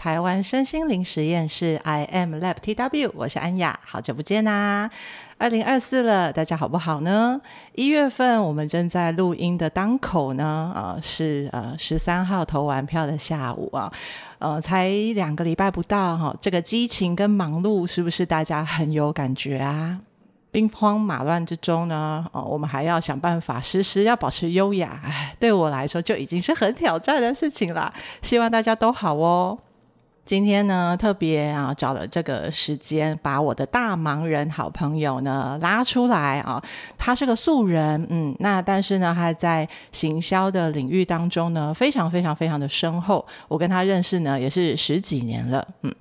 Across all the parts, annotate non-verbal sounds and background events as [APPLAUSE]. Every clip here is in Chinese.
台湾身心灵实验室，I am Lab TW，我是安雅，好久不见啦、二零二四了，大家好不好呢？一月份我们正在录音的当口呢，呃，是呃十三号投完票的下午啊，呃，才两个礼拜不到哈，这个激情跟忙碌是不是大家很有感觉啊？兵荒马乱之中呢，哦，我们还要想办法时时要保持优雅，哎，对我来说就已经是很挑战的事情了。希望大家都好哦。今天呢，特别啊找了这个时间，把我的大忙人好朋友呢拉出来啊。他是个素人，嗯，那但是呢，他在行销的领域当中呢，非常非常非常的深厚。我跟他认识呢，也是十几年了，嗯。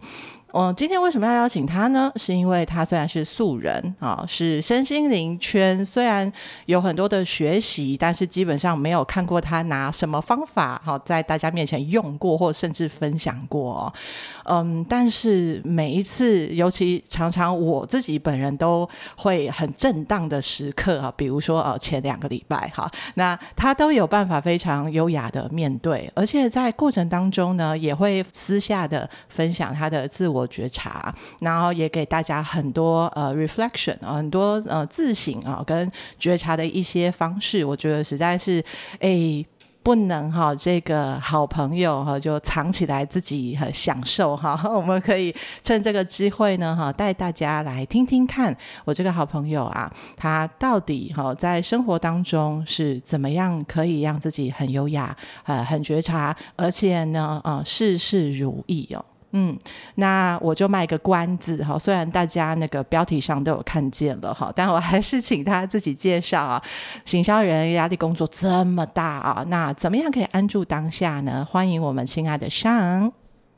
我今天为什么要邀请他呢？是因为他虽然是素人啊，是身心灵圈，虽然有很多的学习，但是基本上没有看过他拿什么方法哈，在大家面前用过，或甚至分享过。嗯，但是每一次，尤其常常我自己本人都会很震荡的时刻啊，比如说呃前两个礼拜哈，那他都有办法非常优雅的面对，而且在过程当中呢，也会私下的分享他的自我。我觉察，然后也给大家很多呃 reflection 啊，很多呃自省啊，跟觉察的一些方式，我觉得实在是哎不能哈，这个好朋友哈就藏起来自己很享受哈，[LAUGHS] 我们可以趁这个机会呢哈，带大家来听听看我这个好朋友啊，他到底哈在生活当中是怎么样可以让自己很优雅呃很觉察，而且呢呃事事如意哦。嗯，那我就卖个关子哈，虽然大家那个标题上都有看见了哈，但我还是请他自己介绍啊。行销人压力工作这么大啊，那怎么样可以安住当下呢？欢迎我们亲爱的上。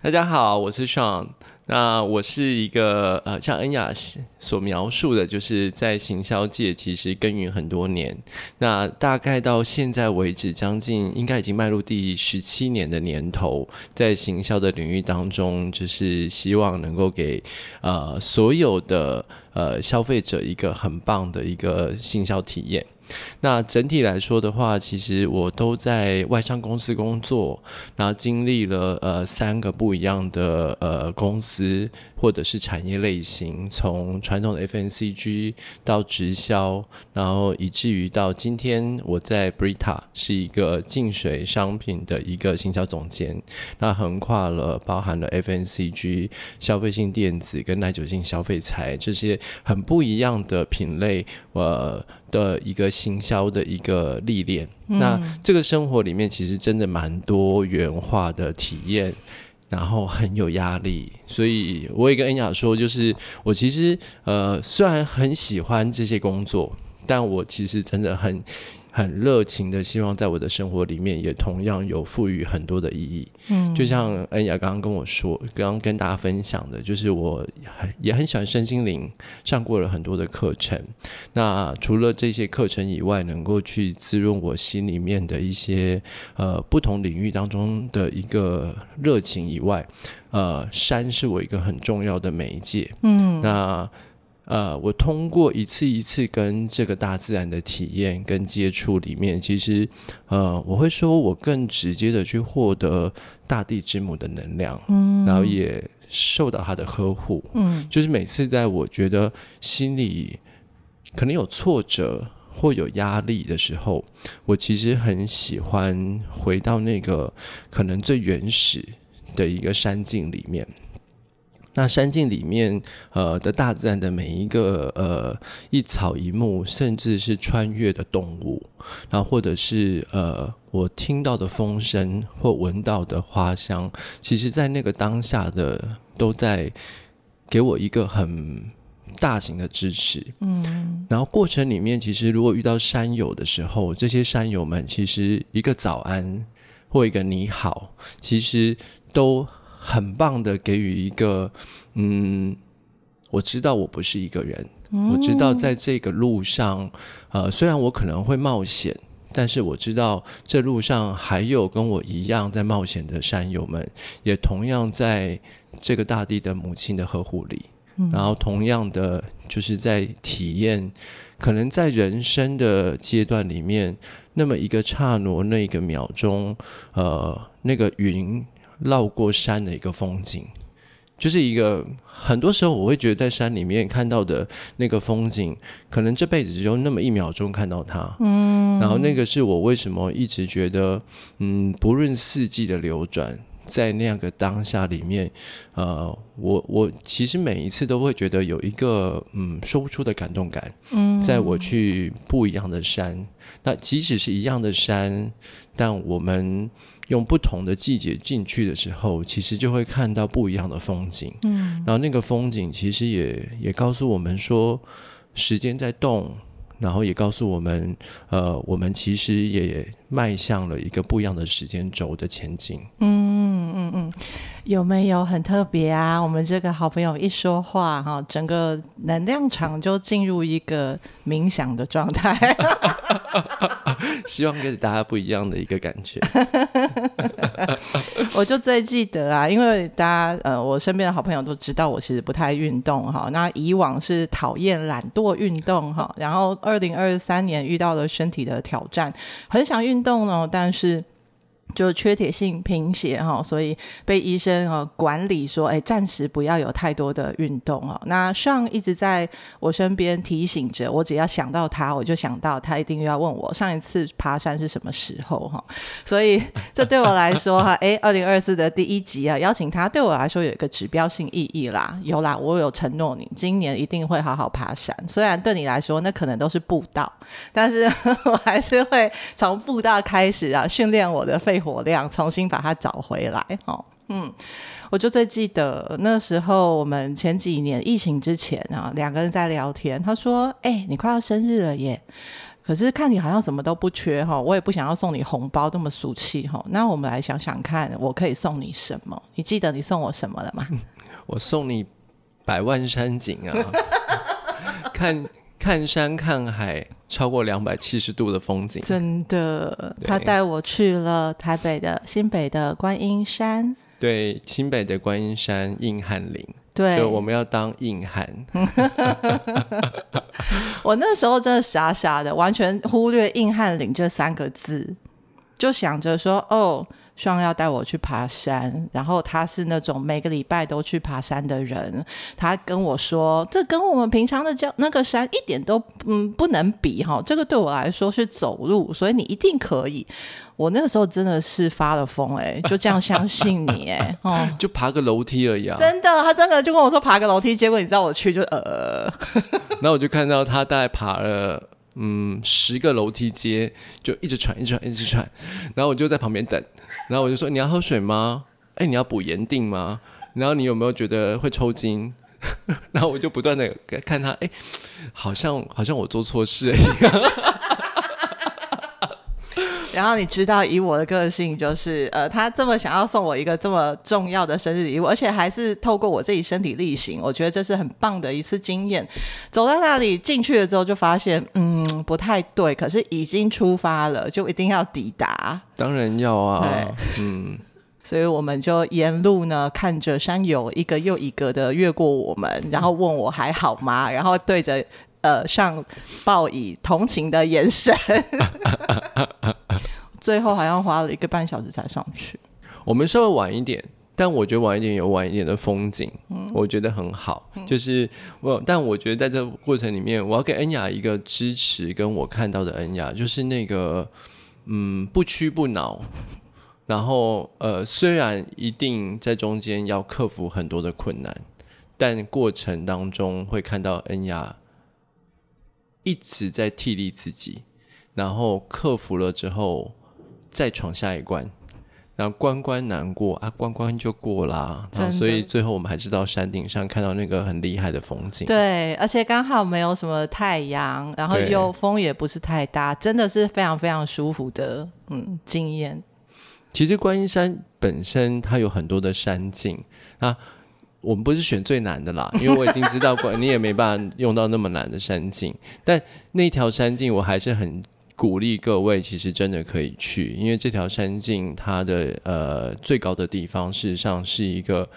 大家好，我是 Sean。那我是一个呃，像恩雅所描述的，就是在行销界其实耕耘很多年。那大概到现在为止，将近应该已经迈入第十七年的年头，在行销的领域当中，就是希望能够给呃所有的呃消费者一个很棒的一个行销体验。那整体来说的话，其实我都在外商公司工作，然后经历了呃三个不一样的呃公司或者是产业类型，从传统的 FNCG 到直销，然后以至于到今天我在 Brita 是一个净水商品的一个行销总监，那横跨了包含了 FNCG 消费性电子跟耐久性消费材这些很不一样的品类，呃。的一个行销的一个历练，嗯，那这个生活里面其实真的蛮多元化的体验，然后很有压力，所以我也跟恩雅说，就是我其实呃虽然很喜欢这些工作，但我其实真的很。很热情的，希望在我的生活里面也同样有赋予很多的意义。嗯，就像恩雅刚刚跟我说，刚刚跟大家分享的，就是我很也很喜欢身心灵，上过了很多的课程。那除了这些课程以外，能够去滋润我心里面的一些呃不同领域当中的一个热情以外，呃，山是我一个很重要的媒介。嗯，那。呃，我通过一次一次跟这个大自然的体验跟接触里面，其实，呃，我会说我更直接的去获得大地之母的能量，嗯，然后也受到他的呵护，嗯，就是每次在我觉得心里可能有挫折或有压力的时候，我其实很喜欢回到那个可能最原始的一个山境里面。那山境里面，呃的大自然的每一个呃一草一木，甚至是穿越的动物，然后或者是呃我听到的风声或闻到的花香，其实在那个当下的都在给我一个很大型的支持。嗯，然后过程里面，其实如果遇到山友的时候，这些山友们其实一个早安或一个你好，其实都。很棒的，给予一个，嗯，我知道我不是一个人，嗯，我知道在这个路上，呃，虽然我可能会冒险，但是我知道这路上还有跟我一样在冒险的山友们，也同样在这个大地的母亲的呵护里，嗯，然后同样的就是在体验，可能在人生的阶段里面，那么一个刹那，那一个秒钟，呃，那个云。绕过山的一个风景。就是一个，很多时候我会觉得在山里面看到的那个风景，可能这辈子只有那么一秒钟看到它。嗯，然后那个是我为什么一直觉得，嗯，不论四季的流转，在那样个当下里面，呃，我我其实每一次都会觉得有一个嗯说不出的感动感。嗯，在我去不一样的山，那即使是一样的山，但我们。用不同的季节进去的时候，其实就会看到不一样的风景。嗯，然后那个风景其实也也告诉我们说，时间在动，然后也告诉我们，呃，我们其实也迈向了一个不一样的时间轴的前进。嗯嗯嗯，有没有很特别啊？我们这个好朋友一说话哈，整个能量场就进入一个冥想的状态。[LAUGHS] 希望给大家不一样的一个感觉。[LAUGHS] 我就最记得啊，因为大家呃，我身边的好朋友都知道我其实不太运动哈。那以往是讨厌懒惰运动哈，然后二零二三年遇到了身体的挑战，很想运动哦，但是。就缺铁性贫血哈，所以被医生呃管理说，哎，暂时不要有太多的运动哦。那上一直在我身边提醒着我，只要想到他，我就想到他一定要问我上一次爬山是什么时候哈。所以这对我来说哈，[LAUGHS] 哎，二零二四的第一集啊，邀请他对我来说有一个指标性意义啦。有啦，我有承诺你，今年一定会好好爬山。虽然对你来说那可能都是步道，但是 [LAUGHS] 我还是会从步道开始啊，训练我的肺火量重新把它找回来，哦，嗯，我就最记得那时候，我们前几年疫情之前啊，两个人在聊天，他说：“哎、你快要生日了耶，可是看你好像什么都不缺哈，我也不想要送你红包，这么俗气哈。那我们来想想看，我可以送你什么？你记得你送我什么了吗？[LAUGHS] 我送你百万山景啊，[LAUGHS] 看。”看山看海，超过两百七十度的风景，真的。他带我去了台北的新北的观音山，对，新北的观音山硬汉岭，对，我们要当硬汉。[LAUGHS] 我那时候真的傻傻的，完全忽略硬汉岭这三个字，就想着说，哦。Sean 要带我去爬山，然后他是那种每个礼拜都去爬山的人。他跟我说：“这跟我们平常的叫那个山一点都嗯不能比哈，这个对我来说是走路，所以你一定可以。”我那个时候真的是发了疯哎、欸，就这样相信你哎、欸，哦，就爬个楼梯而已啊！真的，他真的就跟我说爬个楼梯，结果你知道我去就呃，[LAUGHS] 然后我就看到他大概爬了。嗯，十个楼梯阶就一直喘，一直喘，一直喘，然后我就在旁边等，然后我就说：“你要喝水吗？[LAUGHS] 哎，你要补盐锭吗？[LAUGHS] 然后你有没有觉得会抽筋？” [LAUGHS] 然后我就不断的看他，哎，好像好像我做错事一样。然后你知道，以我的个性，就是呃，他这么想要送我一个这么重要的生日礼物，而且还是透过我自己身体力行，我觉得这是很棒的一次经验。走到那里进去了之后，就发现嗯不太对，可是已经出发了，就一定要抵达。当然要啊，对，嗯，所以我们就沿路呢，看着山友一个又一个的越过我们，然后问我还好吗？然后对着。呃，上报以同情的眼神，[LAUGHS] 最后好像花了一个半小时才上去。我们稍微晚一点，但我觉得晚一点有晚一点的风景，嗯、我觉得很好。嗯、就是我，但我觉得在这个过程里面，我要给恩雅一个支持，跟我看到的恩雅，就是那个嗯，不屈不挠。然后呃，虽然一定在中间要克服很多的困难，但过程当中会看到恩雅。一直在替力自己，然后克服了之后，再闯下一关，然后关关难过啊，关关就过啦。然后所以最后我们还是到山顶上看到那个很厉害的风景。对，而且刚好没有什么太阳，然后又风也不是太大，真的是非常非常舒服的嗯经验。其实观音山本身它有很多的山径啊。我们不是选最难的啦，因为我已经知道过，[LAUGHS] 你也没办法用到那么难的山径。但那条山径，我还是很鼓励各位，其实真的可以去，因为这条山径它的呃最高的地方，事实上是一个，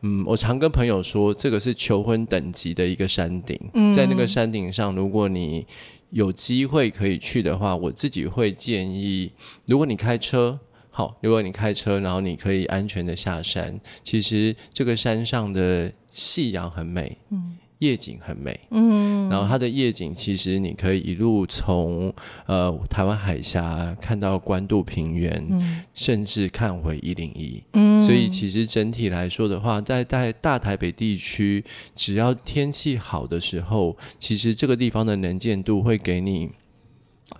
嗯，我常跟朋友说，这个是求婚等级的一个山顶。嗯，在那个山顶上，如果你有机会可以去的话，我自己会建议，如果你开车。好，如果你开车，然后你可以安全的下山，其实这个山上的夕阳很美，嗯，夜景很美，嗯，然后它的夜景其实你可以一路从呃台湾海峡看到关渡平原，嗯，甚至看回一零一，嗯，所以其实整体来说的话，在在大台北地区，只要天气好的时候，其实这个地方的能见度会给你。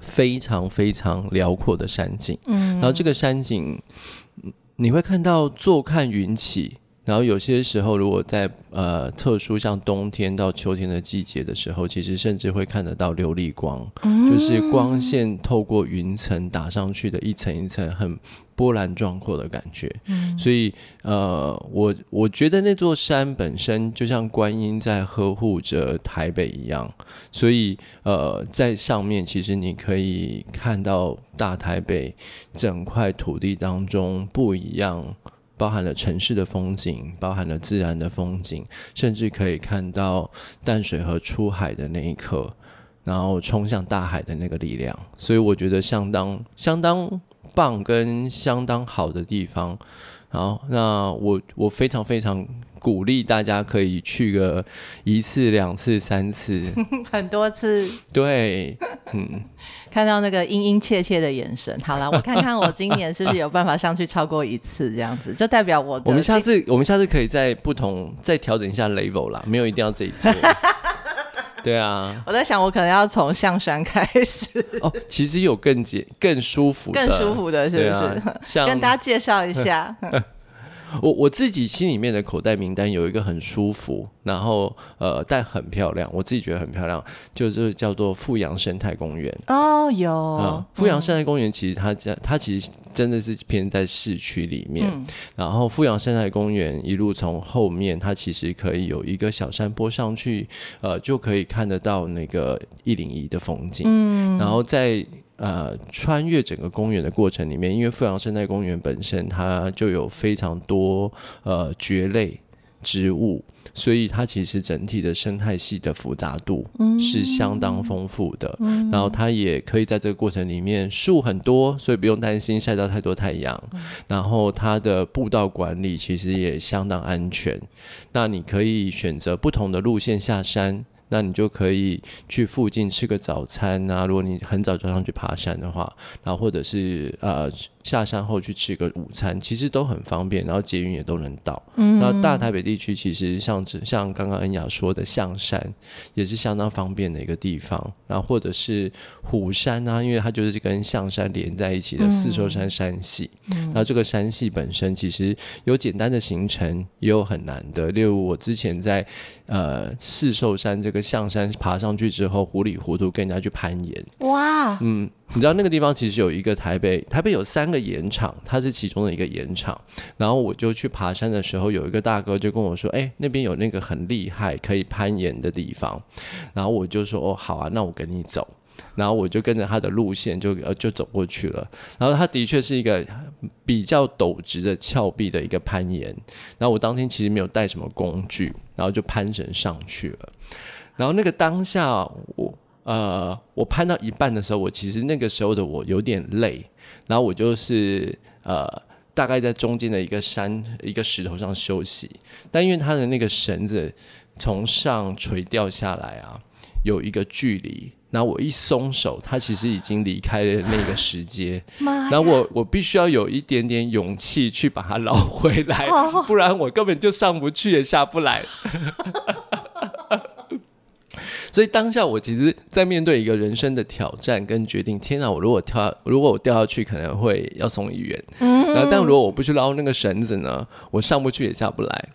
非常非常辽阔的山景，嗯，然后这个山景，你会看到坐看云起。然后有些时候，如果在呃特殊像冬天到秋天的季节的时候，其实甚至会看得到琉璃光，嗯，就是光线透过云层打上去的一层一层，很波澜壮阔的感觉。嗯，所以呃，我我觉得那座山本身就像观音在呵护着台北一样，所以呃，在上面其实你可以看到大台北整块土地当中不一样。包含了城市的风景，包含了自然的风景，甚至可以看到淡水河出海的那一刻，然后冲向大海的那个力量。所以我觉得相当相当棒跟相当好的地方。然后，那我我非常非常鼓励大家可以去个一次、两次、三次，[LAUGHS] 很多次。对，嗯。看到那个殷殷切切的眼神，好了，我看看我今年是不是有办法上去超过一次，这样子就代表我。我们下次，我们下次可以在不同再调整一下 level 啦，没有一定要这一次。[LAUGHS] 对啊，[LAUGHS] 我在想，我可能要从象山开始。哦，其实有更简、更舒服、更舒服的，是不是？啊、[LAUGHS] 跟大家介绍一下。[LAUGHS] 我我自己心里面的口袋名单有一个很舒服，然后呃，但很漂亮，我自己觉得很漂亮，就是叫做富阳生态公园。哦，有。嗯，富阳生态公园其实它家它其实真的是偏在市区里面，嗯、然后富阳生态公园一路从后面，它其实可以有一个小山坡上去，呃，就可以看得到那个一零一的风景。嗯，然后在。呃，穿越整个公园的过程里面，因为富阳生态公园本身它就有非常多呃蕨类植物，所以它其实整体的生态系的复杂度是相当丰富的。嗯。然后它也可以在这个过程里面树很多，所以不用担心晒到太多太阳。然后它的步道管理其实也相当安全。那你可以选择不同的路线下山。那你就可以去附近吃个早餐啊，如果你很早就上去爬山的话，然后或者是呃。下山后去吃个午餐，其实都很方便，然后捷运也都能到。嗯，那大台北地区其实像像刚刚恩雅说的象山，也是相当方便的一个地方。然后或者是虎山啊，因为它就是跟象山连在一起的四兽山山系。嗯，然后这个山系本身其实有简单的行程，也有很难的。例如我之前在呃四兽山这个象山爬上去之后，糊里糊涂跟人家去攀岩。哇，嗯。你知道那个地方其实有一个台北，台北有三个盐场，它是其中的一个盐场。然后我就去爬山的时候，有一个大哥就跟我说：“哎，那边有那个很厉害可以攀岩的地方。”然后我就说：“哦，好啊，那我跟你走。”然后我就跟着他的路线就呃就走过去了。然后他的确是一个比较陡直的峭壁的一个攀岩。然后我当天其实没有带什么工具，然后就攀绳上去了。然后那个当下我。呃，我攀到一半的时候，我其实那个时候的我有点累，然后我就是呃，大概在中间的一个山一个石头上休息，但因为它的那个绳子从上垂掉下来啊，有一个距离，然后我一松手，它其实已经离开了那个石阶，然后我我必须要有一点点勇气去把它捞回来，不然我根本就上不去也下不来。所以当下我其实，在面对一个人生的挑战跟决定。天哪，我如果跳，如果我掉下去，可能会要送医院。嗯，然后，但如果我不去捞那个绳子呢，我上不去也下不来。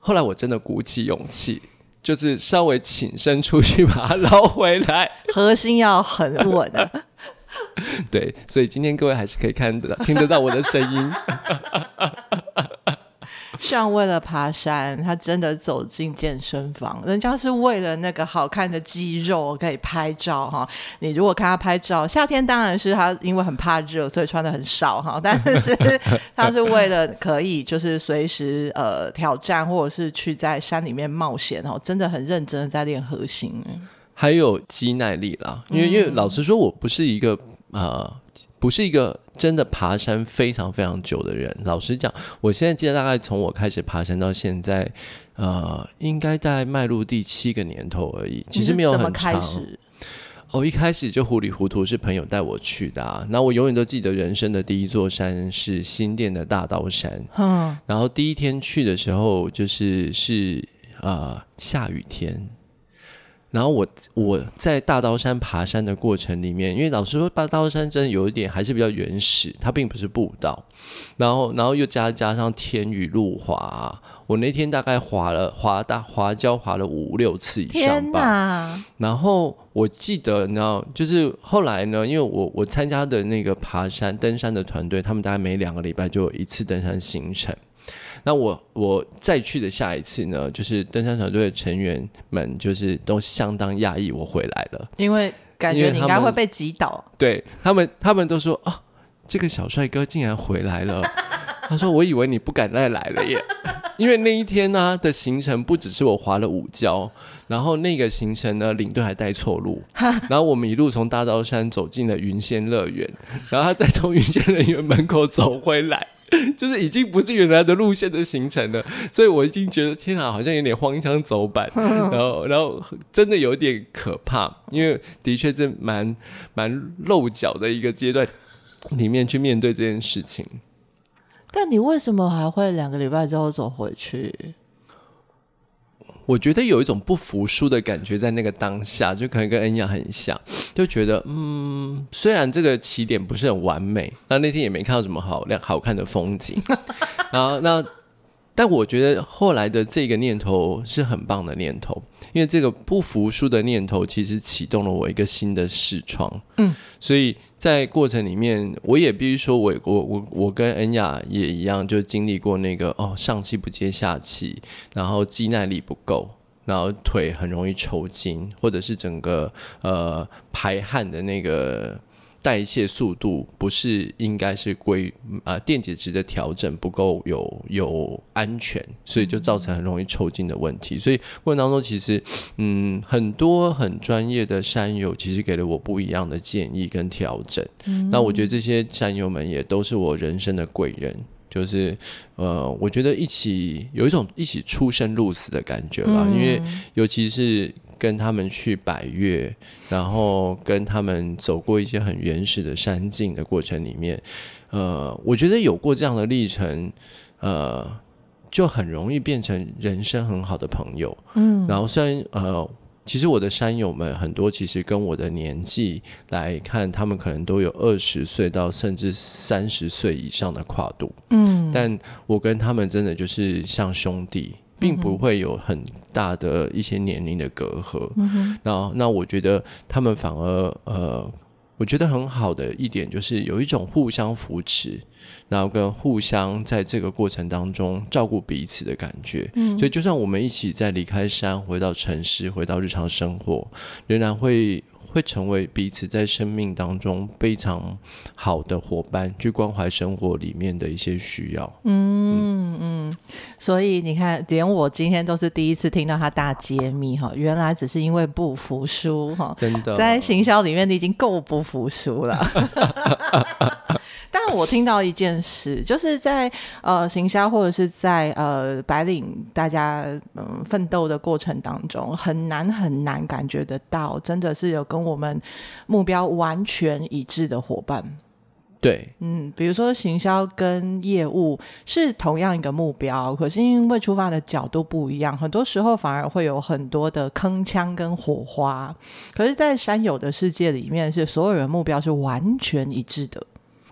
后来我真的鼓起勇气，就是稍微请身出去把它捞回来，核心要很稳的。[LAUGHS] 对，所以今天各位还是可以看得到、听得到我的声音。像为了爬山，他真的走进健身房。人家是为了那个好看的肌肉可以拍照哈。你如果看他拍照，夏天当然是他因为很怕热，所以穿的很少哈。但是 [LAUGHS] 他是为了可以就是随时呃挑战，或者是去在山里面冒险哦，真的很认真的在练核心。还有肌耐力啦，因为因为老实说，我不是一个呃。不是一个真的爬山非常非常久的人。老实讲，我现在记得大概从我开始爬山到现在，呃，应该在迈入第七个年头而已。其实没有很长。哦，一开始就糊里糊涂是朋友带我去的啊。那我永远都记得人生的第一座山是新店的大刀山。嗯，然后第一天去的时候就是是呃下雨天。然后我我在大刀山爬山的过程里面，因为老实说，大刀山真的有一点还是比较原始，它并不是步道。然后，然后又加加上天雨路滑，我那天大概滑了滑大滑跤滑了五六次以上吧。然后我记得，你知道，就是后来呢，因为我我参加的那个爬山登山的团队，他们大概每两个礼拜就有一次登山行程。那我我再去的下一次呢，就是登山团队的成员们就是都相当讶异我回来了，因为感觉你应该会被挤倒。对他们，他们都说啊，这个小帅哥竟然回来了。[LAUGHS] 他说，我以为你不敢再来了耶，[LAUGHS] 因为那一天呢、啊、的行程不只是我滑了五跤，然后那个行程呢领队还带错路，然后我们一路从大刀山走进了云仙乐园，然后他再从云仙乐园门口走回来。就是已经不是原来的路线的行程了，所以我已经觉得天啊，好像有点荒腔走板，[LAUGHS] 然后然后真的有点可怕，因为的确是蛮蛮露脚的一个阶段里面去面对这件事情。但你为什么还会两个礼拜之后走回去？我觉得有一种不服输的感觉在那个当下，就可能跟恩雅很像，就觉得嗯，虽然这个起点不是很完美，那那天也没看到什么好亮好看的风景，[LAUGHS] 然后那。但我觉得后来的这个念头是很棒的念头，因为这个不服输的念头其实启动了我一个新的视窗。嗯，所以在过程里面，我也必须说我，我我我我跟恩雅也一样，就经历过那个哦，上气不接下气，然后肌耐力不够，然后腿很容易抽筋，或者是整个呃排汗的那个。代谢速度不是应该是归啊、呃、电解质的调整不够有有安全，所以就造成很容易抽筋的问题。所以过程当中其实嗯很多很专业的山友其实给了我不一样的建议跟调整。嗯、那我觉得这些山友们也都是我人生的贵人，就是呃我觉得一起有一种一起出生入死的感觉吧，嗯、因为尤其是。跟他们去百越，然后跟他们走过一些很原始的山径的过程里面，呃，我觉得有过这样的历程，呃，就很容易变成人生很好的朋友。嗯，然后虽然呃，其实我的山友们很多，其实跟我的年纪来看，他们可能都有二十岁到甚至三十岁以上的跨度。嗯，但我跟他们真的就是像兄弟。并不会有很大的一些年龄的隔阂，那那我觉得他们反而呃，我觉得很好的一点就是有一种互相扶持，然后跟互相在这个过程当中照顾彼此的感觉。嗯、所以就算我们一起在离开山，回到城市，回到日常生活，仍然会。会成为彼此在生命当中非常好的伙伴，去关怀生活里面的一些需要。嗯嗯，所以你看，连我今天都是第一次听到他大揭秘哈，原来只是因为不服输哈。真的，在行销里面你已经够不服输了。[LAUGHS] 但我听到一件事，就是在呃行销或者是在呃白领大家嗯奋斗的过程当中，很难很难感觉得到，真的是有跟我们目标完全一致的伙伴。对，嗯，比如说行销跟业务是同样一个目标，可是因为出发的角度不一样，很多时候反而会有很多的铿锵跟火花。可是，在山友的世界里面，是所有人目标是完全一致的。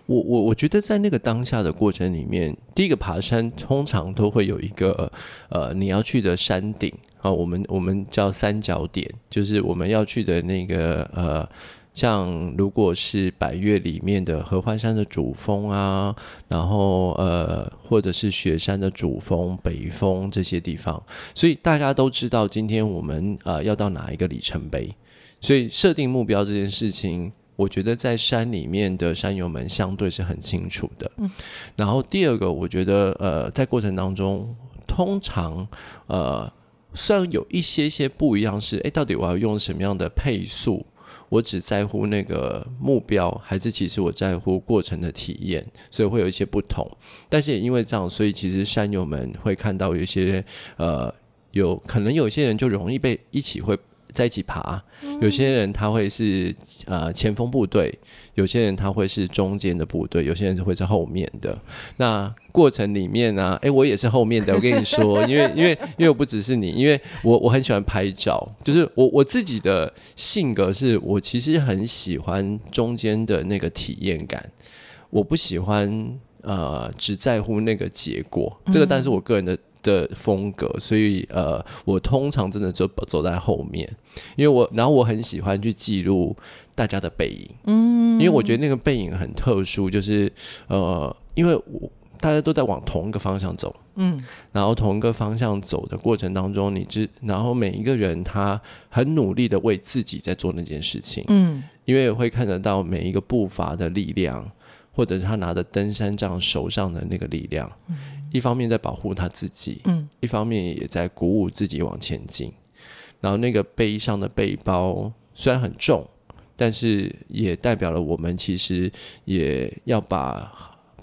我我我觉得在那个当下的过程里面，第一个爬山通常都会有一个呃你要去的山顶啊，我们我们叫三角点，就是我们要去的那个呃，像如果是百岳里面的合欢山的主峰啊，然后呃或者是雪山的主峰北峰这些地方，所以大家都知道今天我们呃要到哪一个里程碑，所以设定目标这件事情。我觉得在山里面的山友们相对是很清楚的。嗯，然后第二个，我觉得呃，在过程当中，通常呃，虽然有一些些不一样是，诶，到底我要用什么样的配速，我只在乎那个目标，还是其实我在乎过程的体验，所以会有一些不同。但是也因为这样，所以其实山友们会看到有一些呃，有可能有些人就容易被一起会。在一起爬，有些人他会是呃前锋部队，有些人他会是中间的部队，有些人就会是后面的。那过程里面呢、啊，诶、欸，我也是后面的。我跟你说，[LAUGHS] 因为因为因为我不只是你，因为我我很喜欢拍照，就是我我自己的性格是我其实很喜欢中间的那个体验感，我不喜欢呃只在乎那个结果。这个但是我个人的。的风格，所以呃，我通常真的就走在后面，因为我然后我很喜欢去记录大家的背影，嗯，因为我觉得那个背影很特殊，就是呃，因为我大家都在往同一个方向走，嗯，然后同一个方向走的过程当中，你知，然后每一个人他很努力的为自己在做那件事情，嗯，因为会看得到每一个步伐的力量，或者是他拿着登山杖手上的那个力量，嗯。一方面在保护他自己，嗯，一方面也在鼓舞自己往前进。然后那个背上的背包虽然很重，但是也代表了我们其实也要把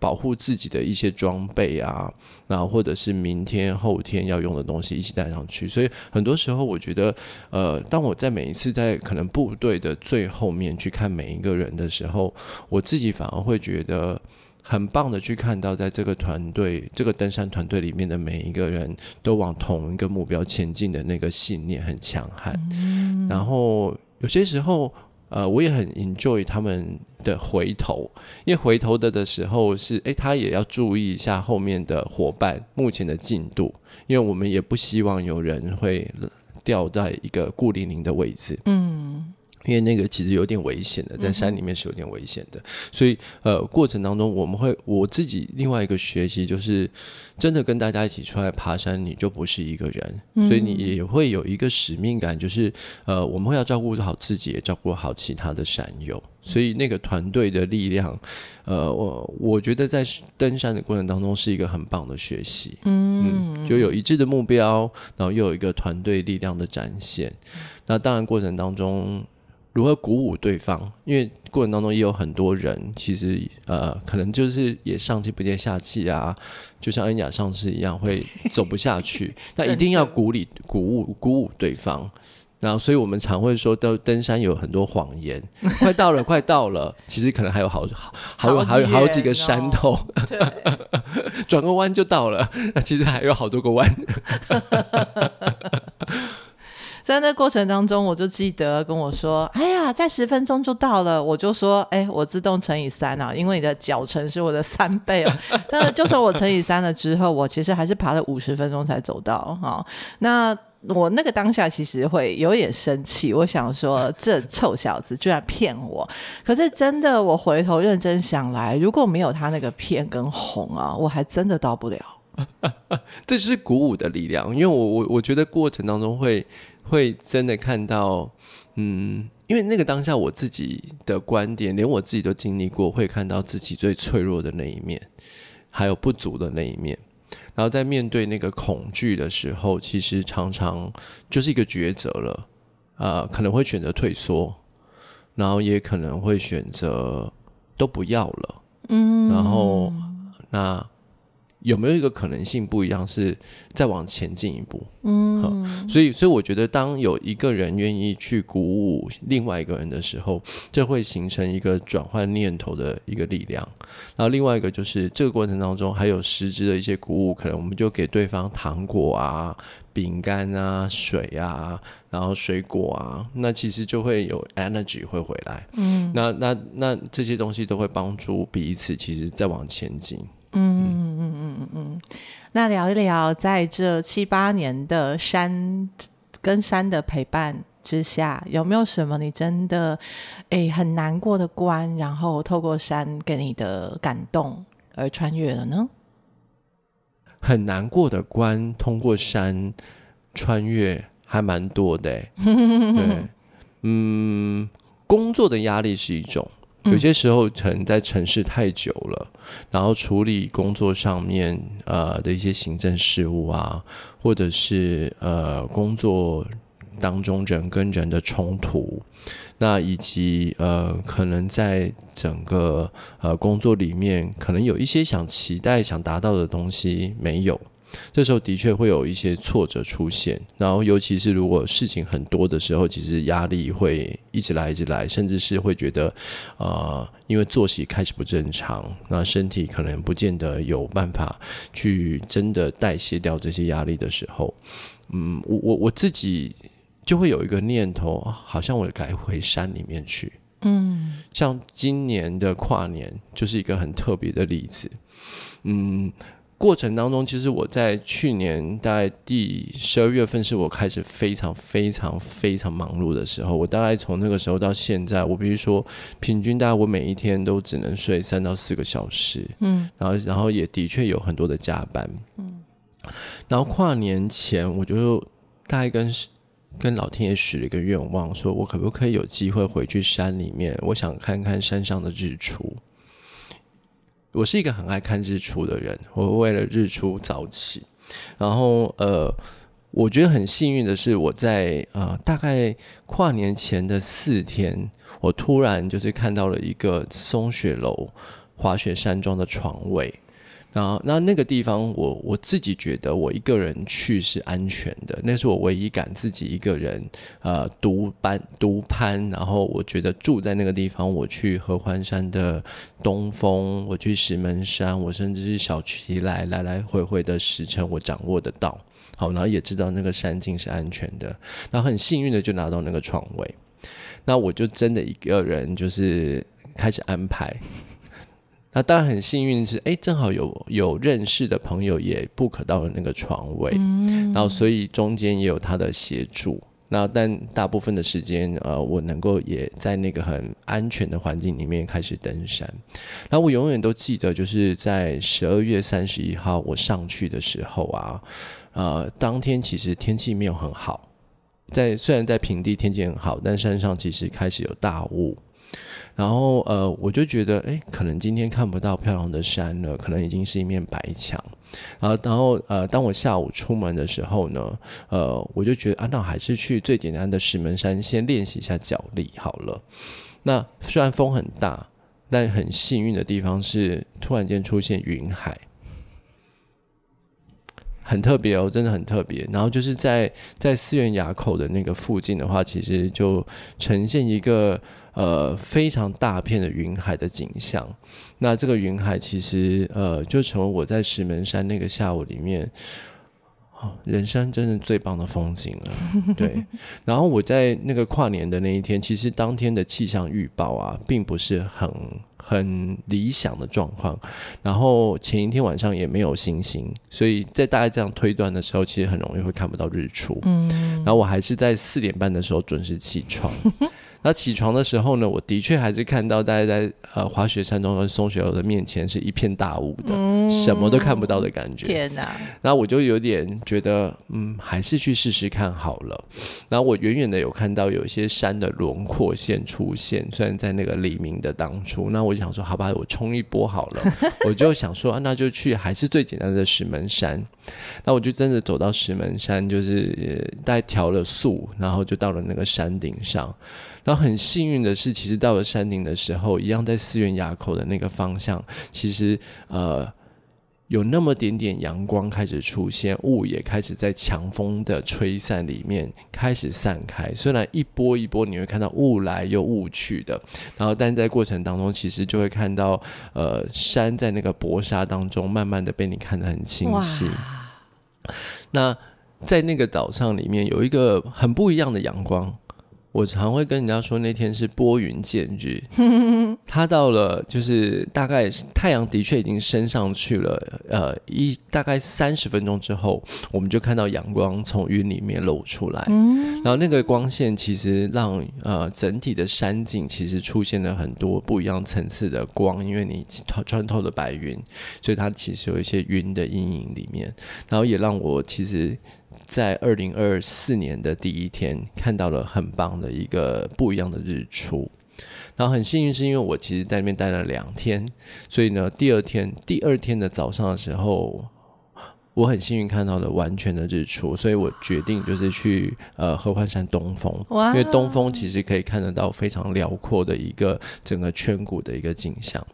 保护自己的一些装备啊，然后或者是明天后天要用的东西一起带上去。所以很多时候，我觉得，呃，当我在每一次在可能部队的最后面去看每一个人的时候，我自己反而会觉得。很棒的去看到，在这个团队、这个登山团队里面的每一个人都往同一个目标前进的那个信念很强悍。嗯。然后有些时候，呃，我也很 enjoy 他们的回头，因为回头的的时候是，诶，他也要注意一下后面的伙伴目前的进度，因为我们也不希望有人会掉在一个孤零零的位置。嗯。因为那个其实有点危险的，在山里面是有点危险的，嗯、所以呃，过程当中我们会我自己另外一个学习就是，真的跟大家一起出来爬山，你就不是一个人，嗯、所以你也会有一个使命感，就是呃，我们会要照顾好自己，也照顾好其他的山友，所以那个团队的力量，呃，我我觉得在登山的过程当中是一个很棒的学习，嗯，嗯，就有一致的目标，然后又有一个团队力量的展现，那当然过程当中。如何鼓舞对方？因为过程当中也有很多人，其实呃，可能就是也上气不接下气啊，就像恩雅上次一样，会走不下去。[LAUGHS] 那一定要鼓励、鼓舞、鼓舞对方。然后，所以我们常会说，登登山有很多谎言，[LAUGHS] 快到了，快到了，其实可能还有好好还有还有好几个山头，对 [LAUGHS] 转个弯就到了。那其实还有好多个弯。在那过程当中，我就记得跟我说：“哎呀，在十分钟就到了。”我就说：“哎，我自动乘以三啊，因为你的脚程是我的三倍啊。[LAUGHS] ”但是就算我乘以三了之后，我其实还是爬了五十分钟才走到。哈，那我那个当下其实会有点生气，我想说这臭小子居然骗我。可是真的，我回头认真想来，如果没有他那个骗跟哄啊，我还真的到不了。[LAUGHS] 这就是鼓舞的力量，因为我我我觉得过程当中会。会真的看到，嗯，因为那个当下我自己的观点，连我自己都经历过，会看到自己最脆弱的那一面，还有不足的那一面。然后在面对那个恐惧的时候，其实常常就是一个抉择了，呃，可能会选择退缩，然后也可能会选择都不要了，嗯，然后那。有没有一个可能性不一样，是再往前进一步？嗯，所以，所以我觉得，当有一个人愿意去鼓舞另外一个人的时候，这会形成一个转换念头的一个力量。然后，另外一个就是这个过程当中还有实质的一些鼓舞，可能我们就给对方糖果啊、饼干啊、水啊，然后水果啊，那其实就会有 energy 会回来。嗯，那那那这些东西都会帮助彼此，其实再往前进。嗯嗯嗯嗯嗯嗯，那聊一聊，在这七八年的山跟山的陪伴之下，有没有什么你真的诶很难过的关，然后透过山给你的感动而穿越了呢？很难过的关，通过山穿越还蛮多的，对，嗯，工作的压力是一种。有些时候可能在城市太久了，然后处理工作上面呃的一些行政事务啊，或者是呃工作当中人跟人的冲突，那以及呃，可能在整个呃工作里面，可能有一些想期待、想达到的东西没有。这时候的确会有一些挫折出现，然后尤其是如果事情很多的时候，其实压力会一直来，一直来，甚至是会觉得，啊、呃，因为作息开始不正常，那身体可能不见得有办法去真的代谢掉这些压力的时候，嗯，我我我自己就会有一个念头，好像我该回山里面去，嗯，像今年的跨年就是一个很特别的例子，嗯。过程当中，其实我在去年大概第十二月份是我开始非常非常非常忙碌的时候。我大概从那个时候到现在，我比如说平均大概我每一天都只能睡三到四个小时，嗯，然后然后也的确有很多的加班，嗯，然后跨年前我就大概跟跟老天爷许了一个愿望，说我可不可以有机会回去山里面，我想看看山上的日出。我是一个很爱看日出的人，我为了日出早起，然后呃，我觉得很幸运的是，我在呃大概跨年前的四天，我突然就是看到了一个松雪楼滑雪山庄的床位。然后，那那个地方，我我自己觉得我一个人去是安全的，那是我唯一敢自己一个人呃独攀独攀。然后我觉得住在那个地方，我去合欢山的东峰，我去石门山，我甚至是小旗来来来回回的时辰，我掌握得到。好，然后也知道那个山径是安全的。然后很幸运的就拿到那个床位，那我就真的一个人就是开始安排。那当然很幸运的是，哎，正好有有认识的朋友也 book 到了那个床位，嗯、然后所以中间也有他的协助。那但大部分的时间，呃，我能够也在那个很安全的环境里面开始登山。然后我永远都记得，就是在十二月三十一号我上去的时候啊，呃，当天其实天气没有很好，在虽然在平地天气很好，但山上其实开始有大雾。然后呃，我就觉得，诶，可能今天看不到漂亮的山了，可能已经是一面白墙。然后，然后呃，当我下午出门的时候呢，呃，我就觉得啊，那还是去最简单的石门山先练习一下脚力好了。那虽然风很大，但很幸运的地方是，突然间出现云海，很特别哦，真的很特别。然后就是在在四园垭口的那个附近的话，其实就呈现一个。呃，非常大片的云海的景象，那这个云海其实呃，就成为我在石门山那个下午里面，哦，人生真的最棒的风景了。[LAUGHS] 对，然后我在那个跨年的那一天，其实当天的气象预报啊，并不是很很理想的状况，然后前一天晚上也没有星星，所以在大家这样推断的时候，其实很容易会看不到日出。嗯，然后我还是在四点半的时候准时起床。[LAUGHS] 那起床的时候呢，我的确还是看到大家在呃滑雪山庄跟松雪楼的面前是一片大雾的，嗯、什么都看不到的感觉。天哪！然后我就有点觉得，嗯，还是去试试看好了。然后我远远的有看到有一些山的轮廓线出现，虽然在那个黎明的当初，那我就想说，好吧，我冲一波好了。[LAUGHS] 我就想说，啊，那就去还是最简单的石门山。那我就真的走到石门山，就是大概调了速，然后就到了那个山顶上。然后很幸运的是，其实到了山顶的时候，一样在四园垭口的那个方向，其实呃有那么点点阳光开始出现，雾也开始在强风的吹散里面开始散开。虽然一波一波你会看到雾来又雾去的，然后但在过程当中，其实就会看到呃山在那个薄纱当中慢慢的被你看得很清晰。那在那个岛上里面有一个很不一样的阳光。我常会跟人家说，那天是拨云见日。[LAUGHS] 他到了，就是大概太阳的确已经升上去了。呃，一大概三十分钟之后，我们就看到阳光从云里面露出来。然后那个光线其实让呃整体的山景其实出现了很多不一样层次的光，因为你穿透了白云，所以它其实有一些云的阴影里面。然后也让我其实。在二零二四年的第一天，看到了很棒的一个不一样的日出。然后很幸运，是因为我其实在那边待了两天，所以呢，第二天第二天的早上的时候，我很幸运看到了完全的日出，所以我决定就是去呃合欢山东峰，因为东峰其实可以看得到非常辽阔的一个整个圈谷的一个景象。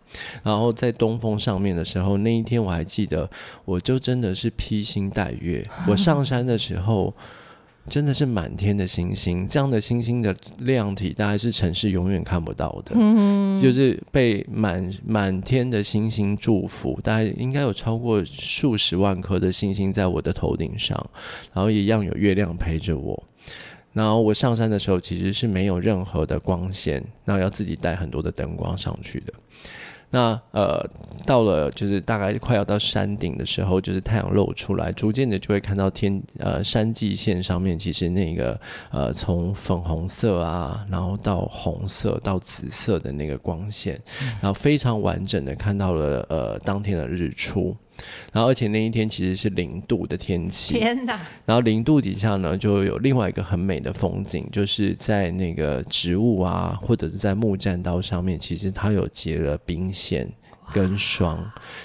然后在东峰上面的时候，那一天我还记得，我就真的是披星戴月。我上山的时候。真的是满天的星星，这样的星星的亮体，大概是城市永远看不到的。嗯，就是被满满天的星星祝福，大概应该有超过数十万颗的星星在我的头顶上，然后一样有月亮陪着我。然后我上山的时候，其实是没有任何的光线，然后要自己带很多的灯光上去的。那呃，到了就是大概快要到山顶的时候，就是太阳露出来，逐渐的就会看到天呃山际线上面，其实那个呃从粉红色啊，然后到红色到紫色的那个光线，然后非常完整的看到了呃当天的日出。然后，而且那一天其实是零度的天气。天哪！然后零度底下呢，就有另外一个很美的风景，就是在那个植物啊，或者是在木栈道上面，其实它有结了冰线。跟霜，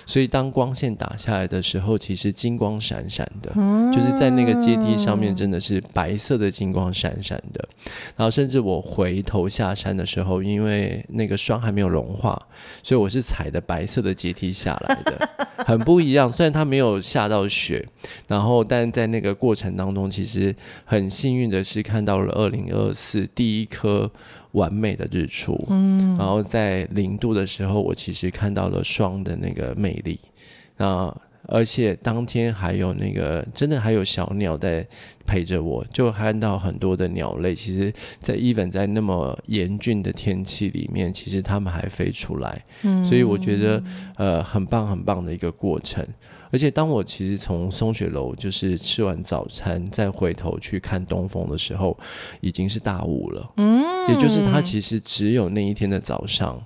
所以当光线打下来的时候，其实金光闪闪的，就是在那个阶梯上面，真的是白色的金光闪闪的。然后，甚至我回头下山的时候，因为那个霜还没有融化，所以我是踩的白色的阶梯下来的，[LAUGHS] 很不一样。虽然它没有下到雪，然后，但在那个过程当中，其实很幸运的是看到了二零二四第一颗。完美的日出，嗯，然后在零度的时候，我其实看到了霜的那个魅力，那，而且当天还有那个真的还有小鸟在陪着我，就看到很多的鸟类。其实，在 even 在那么严峻的天气里面，其实它们还飞出来，嗯，所以我觉得呃很棒很棒的一个过程。而且当我其实从松雪楼就是吃完早餐，再回头去看东风的时候，已经是大雾了。嗯，也就是它其实只有那一天的早上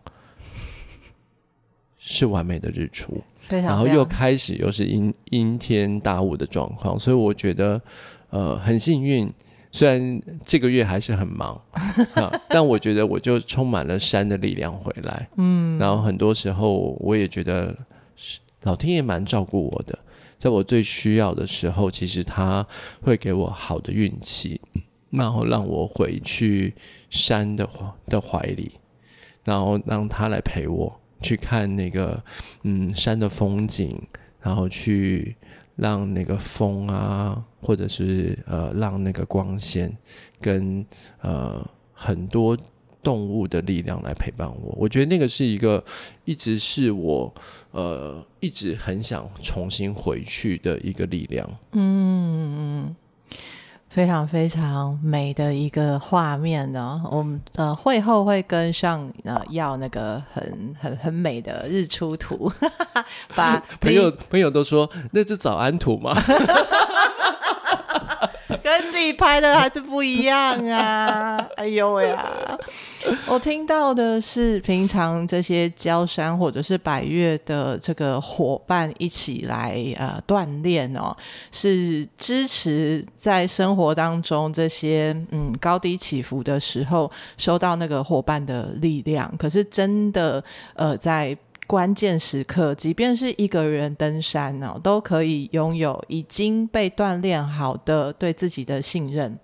是完美的日出，然后又开始又是阴阴天大雾的状况，所以我觉得呃很幸运。虽然这个月还是很忙啊，但我觉得我就充满了山的力量回来。嗯，然后很多时候我也觉得。老天爷蛮照顾我的，在我最需要的时候，其实他会给我好的运气，然后让我回去山的的怀里，然后让他来陪我去看那个嗯山的风景，然后去让那个风啊，或者是呃让那个光线跟呃很多。动物的力量来陪伴我，我觉得那个是一个一直是我呃一直很想重新回去的一个力量。嗯，非常非常美的一个画面呢。我们呃会后会跟上呃要那个很很很美的日出图，[LAUGHS] 把朋友朋友都说那是早安图吗？[LAUGHS] 跟自己拍的还是不一样啊！[LAUGHS] 哎呦喂啊！我听到的是，平常这些焦山或者是百越的这个伙伴一起来呃锻炼哦，是支持在生活当中这些嗯高低起伏的时候收到那个伙伴的力量。可是真的呃在。关键时刻，即便是一个人登山呢、哦，都可以拥有已经被锻炼好的对自己的信任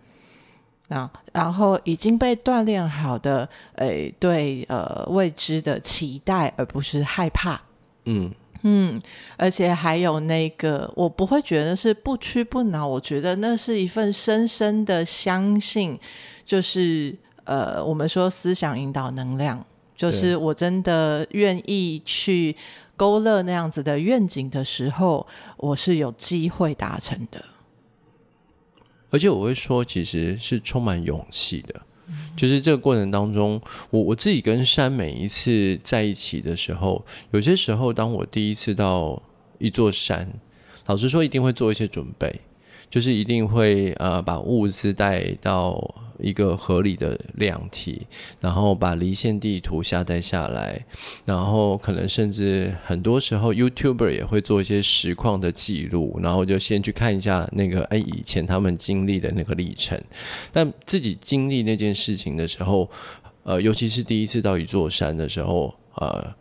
啊，然后已经被锻炼好的诶，对呃未知的期待，而不是害怕。嗯嗯，而且还有那个，我不会觉得是不屈不挠，我觉得那是一份深深的相信，就是呃，我们说思想引导能量。就是我真的愿意去勾勒那样子的愿景的时候，我是有机会达成的。而且我会说，其实是充满勇气的。就是这个过程当中，我我自己跟山每一次在一起的时候，有些时候，当我第一次到一座山，老实说，一定会做一些准备，就是一定会呃把物资带到。一个合理的量体，然后把离线地图下载下来，然后可能甚至很多时候，YouTuber 也会做一些实况的记录，然后就先去看一下那个哎以前他们经历的那个历程。但自己经历那件事情的时候，呃，尤其是第一次到一座山的时候，呃，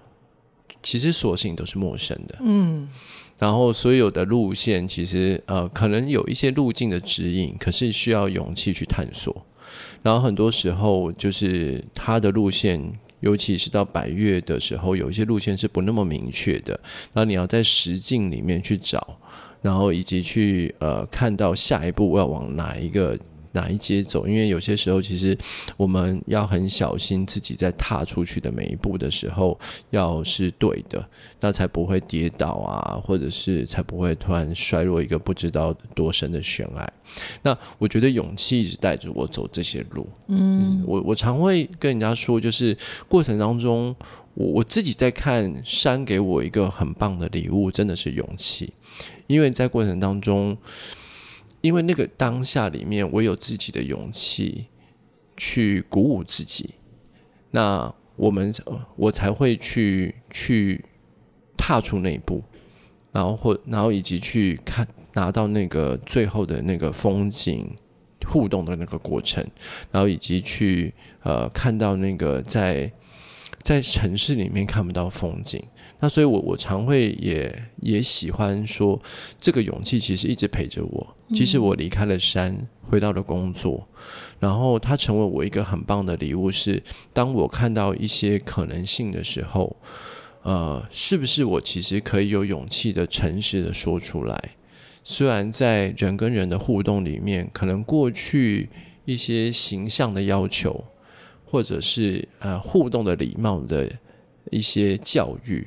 其实所有都是陌生的。嗯。然后所有的路线其实呃可能有一些路径的指引，可是需要勇气去探索。然后很多时候就是它的路线，尤其是到百越的时候，有一些路线是不那么明确的。那你要在实境里面去找，然后以及去呃看到下一步要往哪一个。哪一阶走？因为有些时候，其实我们要很小心自己在踏出去的每一步的时候，要是对的，那才不会跌倒啊，或者是才不会突然摔落一个不知道多深的悬崖。那我觉得勇气一直带着我走这些路。嗯，嗯，我我常会跟人家说，就是过程当中，我我自己在看山给我一个很棒的礼物，真的是勇气，因为在过程当中。因为那个当下里面，我有自己的勇气去鼓舞自己，那我们我才会去去踏出那一步，然后或然后以及去看拿到那个最后的那个风景互动的那个过程，然后以及去呃看到那个在在城市里面看不到风景。那所以我，我我常会也也喜欢说，这个勇气其实一直陪着我。即使我离开了山，回到了工作，然后它成为我一个很棒的礼物。是当我看到一些可能性的时候，呃，是不是我其实可以有勇气的、诚实的说出来？虽然在人跟人的互动里面，可能过去一些形象的要求，或者是呃互动的礼貌的一些教育。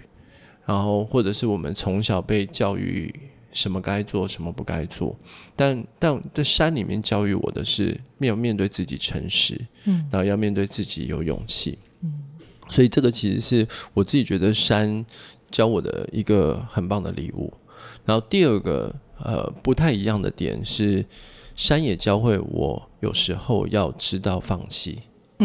然后，或者是我们从小被教育什么该做，什么不该做，但但在山里面教育我的是面面对自己诚实，嗯，然后要面对自己有勇气，嗯，所以这个其实是我自己觉得山教我的一个很棒的礼物。然后第二个呃不太一样的点是，山也教会我有时候要知道放弃，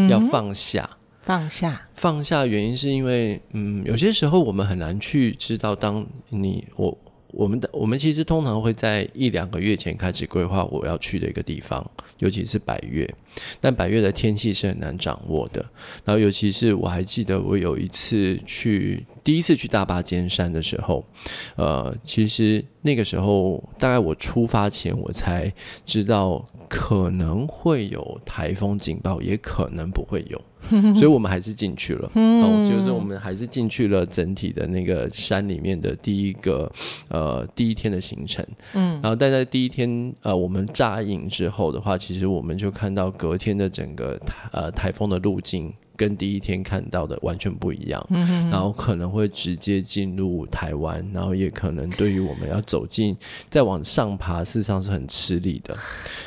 嗯，要放下。放下，放下，原因是因为，嗯，有些时候我们很难去知道，当你我我们的我们其实通常会在一两个月前开始规划我要去的一个地方，尤其是百月，但百月的天气是很难掌握的。然后，尤其是我还记得我有一次去第一次去大霸尖山的时候，呃，其实那个时候大概我出发前我才知道可能会有台风警报，也可能不会有。[LAUGHS] 所以我们还是进去了，嗯，[LAUGHS] 我觉得我们还是进去了整体的那个山里面的第一个呃第一天的行程，嗯，然后但在第一天呃我们扎营之后的话，其实我们就看到隔天的整个台呃台风的路径跟第一天看到的完全不一样，嗯，然后可能会直接进入台湾，然后也可能对于我们要走进再往上爬，事实上是很吃力的，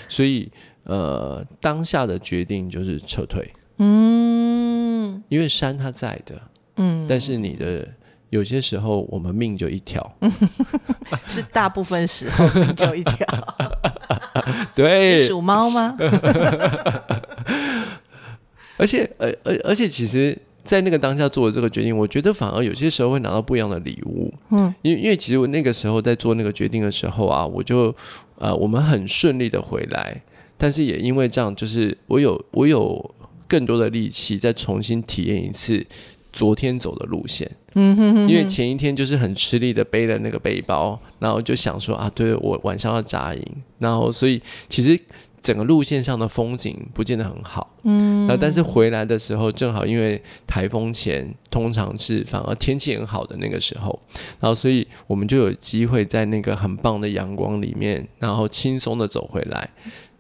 所以呃当下的决定就是撤退。嗯，因为山它在的，嗯，但是你的有些时候我们命就一条，[LAUGHS] 是大部分时候命就一条，[LAUGHS] 对，属猫吗？[LAUGHS] 而且，而而而且，其实，在那个当下做的这个决定，我觉得反而有些时候会拿到不一样的礼物，嗯，因为因为其实我那个时候在做那个决定的时候啊，我就呃，我们很顺利的回来，但是也因为这样，就是我有我有。更多的力气再重新体验一次昨天走的路线，嗯哼哼哼，因为前一天就是很吃力的背了那个背包，然后就想说啊，对，我晚上要扎营，然后所以其实整个路线上的风景不见得很好，嗯，那但是回来的时候正好因为台风前通常是反而天气很好的那个时候，然后所以我们就有机会在那个很棒的阳光里面，然后轻松的走回来。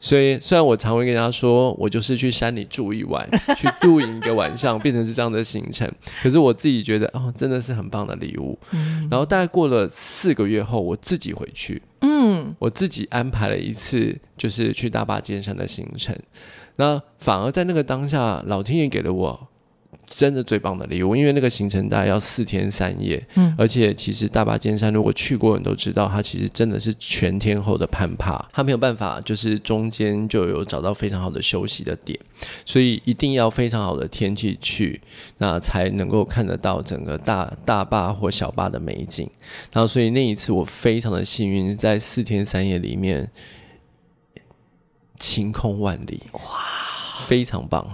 所以，虽然我常会跟大家说，我就是去山里住一晚，[LAUGHS] 去度营一个晚上，变成是这样的行程。可是我自己觉得，哦，真的是很棒的礼物。嗯。然后大概过了四个月后，我自己回去，嗯，我自己安排了一次，就是去大坝尖山的行程。那反而在那个当下，老天爷给了我。真的最棒的礼物，因为那个行程大概要四天三夜，嗯，而且其实大霸尖山如果去过人都知道，它其实真的是全天候的攀爬，它没有办法就是中间就有找到非常好的休息的点，所以一定要非常好的天气去，那才能够看得到整个大大坝或小坝的美景。然后所以那一次我非常的幸运，在四天三夜里面晴空万里，哇！非常棒。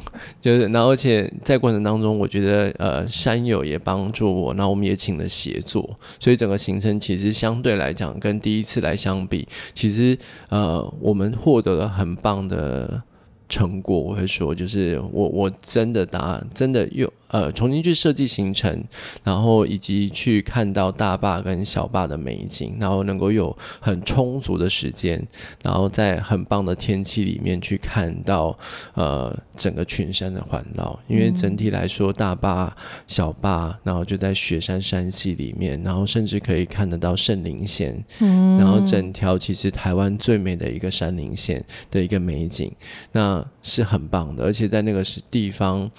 就是，然后而且在过程当中，我觉得呃，山友也帮助我，那我们也请了协作，所以整个行程其实相对来讲，跟第一次来相比，其实呃，我们获得了很棒的。成果我会说，就是我我真的答真的又呃重新去设计行程，然后以及去看到大坝跟小坝的美景，然后能够有很充足的时间，然后在很棒的天气里面去看到呃整个群山的环绕。因为整体来说，大坝、小坝，然后就在雪山山系里面，然后甚至可以看得到圣林线，嗯，然后整条其实台湾最美的一个山林线的一个美景，那。是很棒的，而且在那个是地方，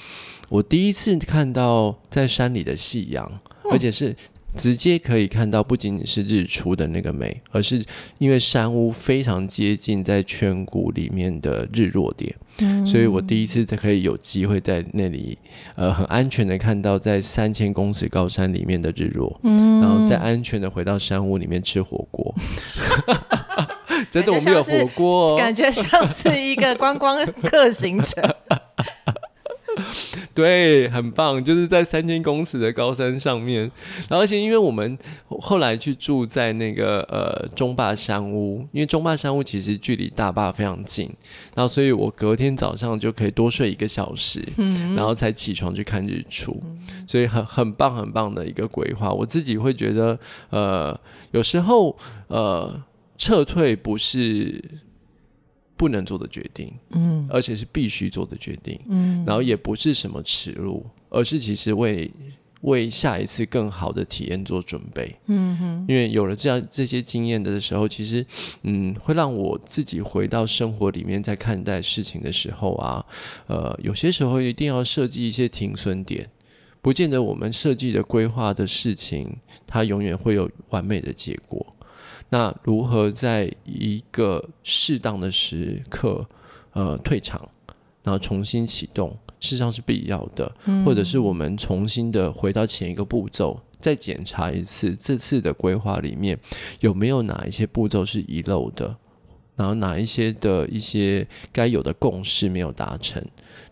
我第一次看到在山里的夕阳，而且是直接可以看到，不仅仅是日出的那个美，而是因为山屋非常接近在圈谷里面的日落点，所以我第一次才可以有机会在那里，呃，很安全的看到在三千公尺高山里面的日落，然后再安全的回到山屋里面吃火锅。[LAUGHS] 真的，我没有火锅哦，感觉像是一个观光客行程。[LAUGHS] 对，很棒，就是在三千公尺的高山上面，然后而且因为我们后来去住在那个呃中坝山屋，因为中坝山屋其实距离大坝非常近，然后所以我隔天早上就可以多睡一个小时，嗯，然后才起床去看日出，所以很很棒很棒的一个规划。我自己会觉得，呃，有时候呃。撤退不是不能做的决定，嗯，而且是必须做的决定，嗯，然后也不是什么耻辱，而是其实为为下一次更好的体验做准备，嗯哼，因为有了这样这些经验的时候，其实嗯，会让我自己回到生活里面，在看待事情的时候啊，呃，有些时候一定要设计一些停损点，不见得我们设计的规划的事情，它永远会有完美的结果。那如何在一个适当的时刻，呃，退场，然后重新启动，事实上是必要的，嗯。或者是我们重新的回到前一个步骤，再检查一次这次的规划里面有没有哪一些步骤是遗漏的，然后哪一些的一些该有的共识没有达成。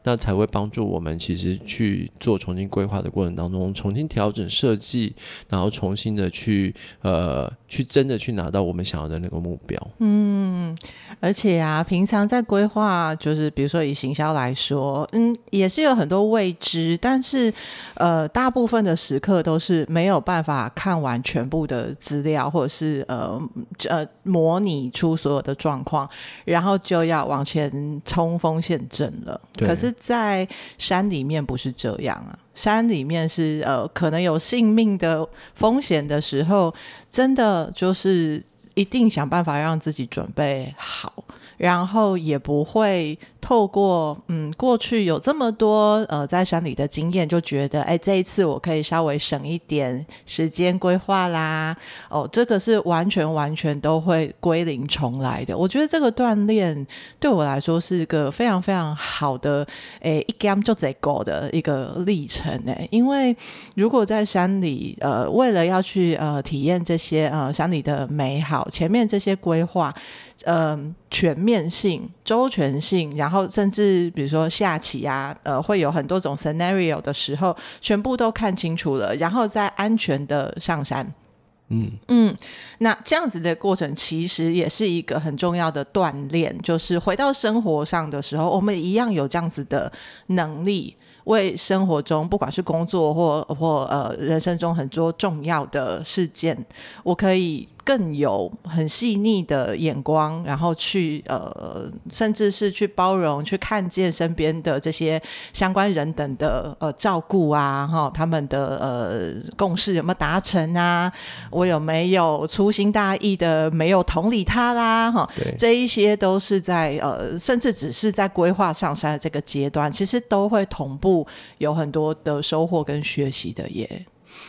那才会帮助我们，其实去做重新规划的过程当中，重新调整设计，然后重新的去呃，去真的去拿到我们想要的那个目标。嗯，而且啊，平常在规划，就是比如说以行销来说，嗯，也是有很多未知，但是呃，大部分的时刻都是没有办法看完全部的资料，或者是呃呃模拟出所有的状况，然后就要往前冲锋陷阵了。可是。在山里面不是这样啊，山里面是呃可能有性命的风险的时候，真的就是一定想办法让自己准备好，然后也不会。透过嗯，过去有这么多呃在山里的经验，就觉得哎，这一次我可以稍微省一点时间规划啦。哦，这个是完全完全都会归零重来的。我觉得这个锻炼对我来说是一个非常非常好的哎一 game 就这个的一个历程哎。因为如果在山里呃，为了要去呃体验这些呃山里的美好，前面这些规划。呃，全面性、周全性，然后甚至比如说下棋啊，呃，会有很多种 scenario 的时候，全部都看清楚了，然后再安全的上山。嗯嗯，那这样子的过程其实也是一个很重要的锻炼，就是回到生活上的时候，我们一样有这样子的能力。为生活中，不管是工作或或呃人生中很多重要的事件，我可以更有很细腻的眼光，然后去呃，甚至是去包容，去看见身边的这些相关人等的呃照顾啊，哈，他们的呃共识有没有达成啊？我有没有粗心大意的没有同理他啦？哈，这一些都是在呃，甚至只是在规划上山的这个阶段，其实都会同步。有很多的收获跟学习的耶，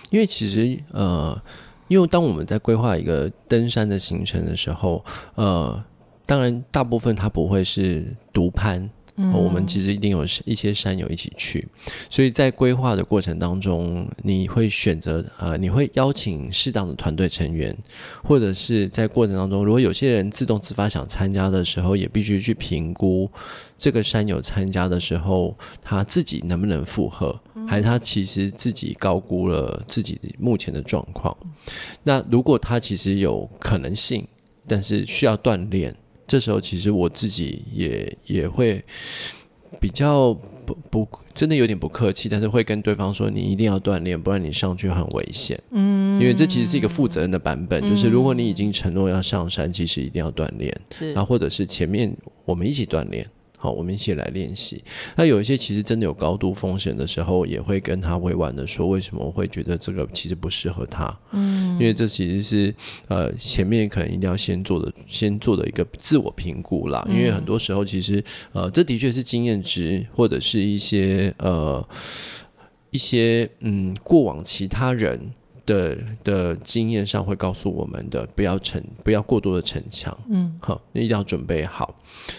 因为其实呃，因为当我们在规划一个登山的行程的时候，呃，当然大部分它不会是独攀，嗯，我们其实一定有一些山友一起去，所以在规划的过程当中，你会选择呃，你会邀请适当的团队成员，或者是在过程当中，如果有些人自动自发想参加的时候，也必须去评估这个山友参加的时候，他自己能不能负荷，还是他其实自己高估了自己目前的状况。那如果他其实有可能性，但是需要锻炼。这时候其实我自己也也会比较不不真的有点不客气，但是会跟对方说，你一定要锻炼，不然你上去很危险。嗯，因为这其实是一个负责任的版本，嗯，就是如果你已经承诺要上山，其实一定要锻炼，然后或者是前面我们一起锻炼。好，我们一起来练习。那有一些其实真的有高度风险的时候，也会跟他委婉的说，为什么我会觉得这个其实不适合他。嗯，因为这其实是呃前面可能一定要先做的，先做的一个自我评估啦。因为很多时候其实呃这的确是经验值，或者是一些呃一些嗯过往其他人。的的经验上会告诉我们的，不要逞，不要过多的逞强，嗯，好，一定要准备好。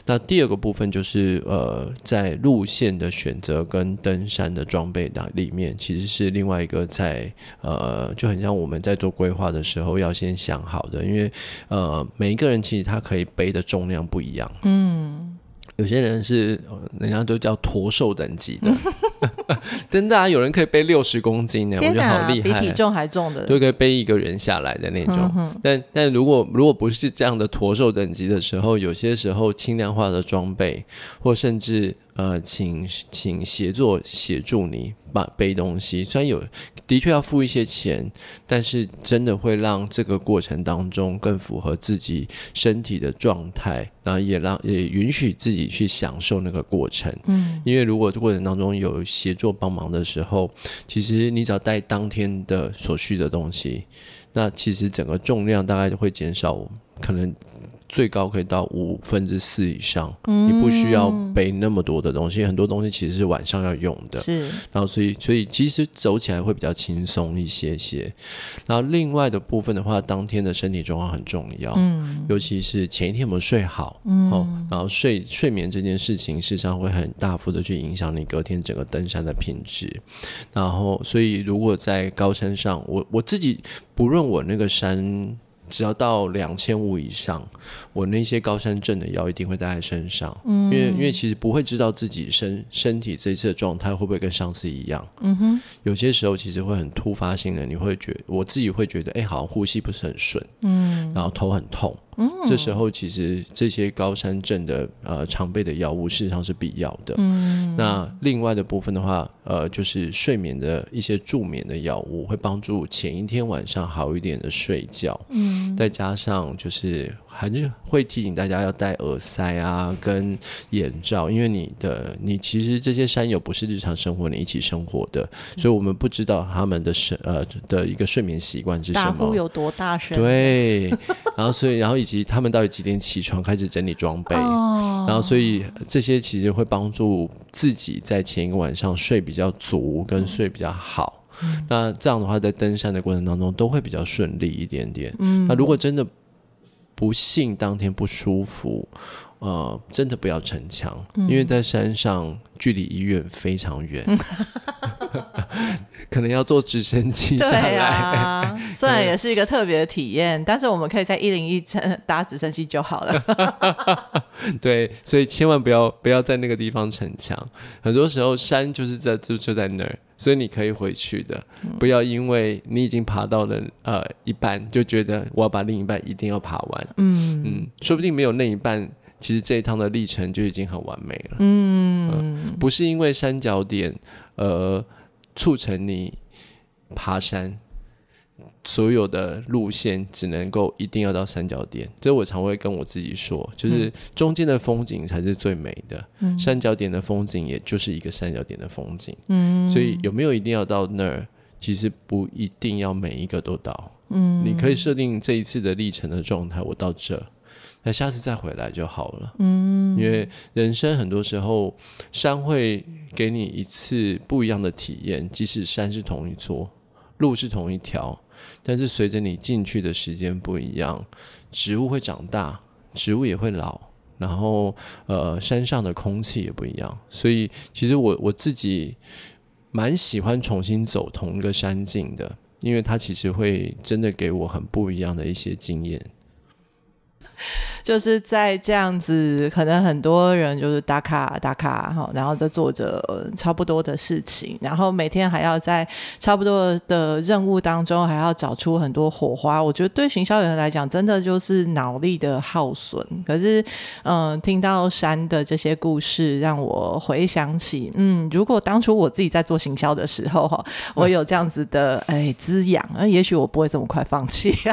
那第二个部分就是，呃，在路线的选择跟登山的装备的里面，其实是另外一个在，呃，就很像我们在做规划的时候要先想好的，因为，呃，每一个人其实他可以背的重量不一样，嗯。有些人是，人家都叫驼兽等级的，[LAUGHS] 真的啊，有人可以背六十公斤呢，我觉得好厉害，比体重还重的，都可以背一个人下来的那种。但但如果如果不是这样的驼兽等级的时候，有些时候轻量化的装备，或甚至。呃，请请协作协助你把背东西，虽然有的确要付一些钱，但是真的会让这个过程当中更符合自己身体的状态，然后也让也允许自己去享受那个过程。嗯，因为如果过程当中有协作帮忙的时候，其实你只要带当天的所需的东西，那其实整个重量大概就会减少，可能。最高可以到五分之四以上，嗯，你不需要背那么多的东西，很多东西其实是晚上要用的。是，然后所以所以其实走起来会比较轻松一些些。然后另外的部分的话，当天的身体状况很重要，嗯，尤其是前一天有没有睡好，嗯，哦，然后睡睡眠这件事情，事实上会很大幅的去影响你隔天整个登山的品质。然后，所以如果在高山上，我我自己不论我那个山。只要到两千五以上，我那些高山症的药一定会带在身上，嗯，因为因为其实不会知道自己身身体这一次的状态会不会跟上次一样，嗯哼，有些时候其实会很突发性的，你会觉得我自己会觉得，哎，好像呼吸不是很顺，嗯，然后头很痛。嗯，这时候其实这些高山症的呃常备的药物事实上是必要的。嗯，那另外的部分的话，呃，就是睡眠的一些助眠的药物，会帮助前一天晚上好一点的睡觉。嗯，再加上就是。还是会提醒大家要戴耳塞啊，跟眼罩，因为你的你其实这些山友不是日常生活你一起生活的，所以我们不知道他们的睡呃的一个睡眠习惯是什么，打呼有多大声？对，然后所以然后以及他们到底几点起床开始整理装备，哦、然后所以这些其实会帮助自己在前一个晚上睡比较足跟睡比较好。嗯、那这样的话，在登山的过程当中都会比较顺利一点点。嗯，那如果真的。不幸当天不舒服，呃，真的不要逞强，嗯，因为在山上距离医院非常远，[LAUGHS] 可能要坐直升机下来。啊，虽然也是一个特别的体验，但是我们可以在一零一搭直升机就好了。[LAUGHS] 对，所以千万不要不要在那个地方逞强。很多时候山就是在就就在那儿。所以你可以回去的，不要因为你已经爬到了呃一半，就觉得我要把另一半一定要爬完。嗯嗯，说不定没有那一半，其实这一趟的历程就已经很完美了。嗯，呃，不是因为山脚点而促成你爬山。所有的路线只能够一定要到山脚点，这我常会跟我自己说，就是中间的风景才是最美的，嗯，三角点的风景也就是一个山脚点的风景，嗯，所以有没有一定要到那儿？其实不一定要每一个都到，嗯，你可以设定这一次的历程的状态，我到这，那下次再回来就好了，嗯，因为人生很多时候山会给你一次不一样的体验，即使山是同一座，路是同一条。但是随着你进去的时间不一样，植物会长大，植物也会老，然后呃山上的空气也不一样，所以其实我我自己蛮喜欢重新走同一个山径的，因为它其实会真的给我很不一样的一些经验。就是在这样子，可能很多人就是打卡打卡哈，然后就做着差不多的事情，然后每天还要在差不多的任务当中，还要找出很多火花。我觉得对行销人来讲，真的就是脑力的耗损。可是，嗯、呃，听到山的这些故事，让我回想起，嗯，如果当初我自己在做行销的时候哈，我有这样子的哎滋养，那也许我不会这么快放弃。[LAUGHS]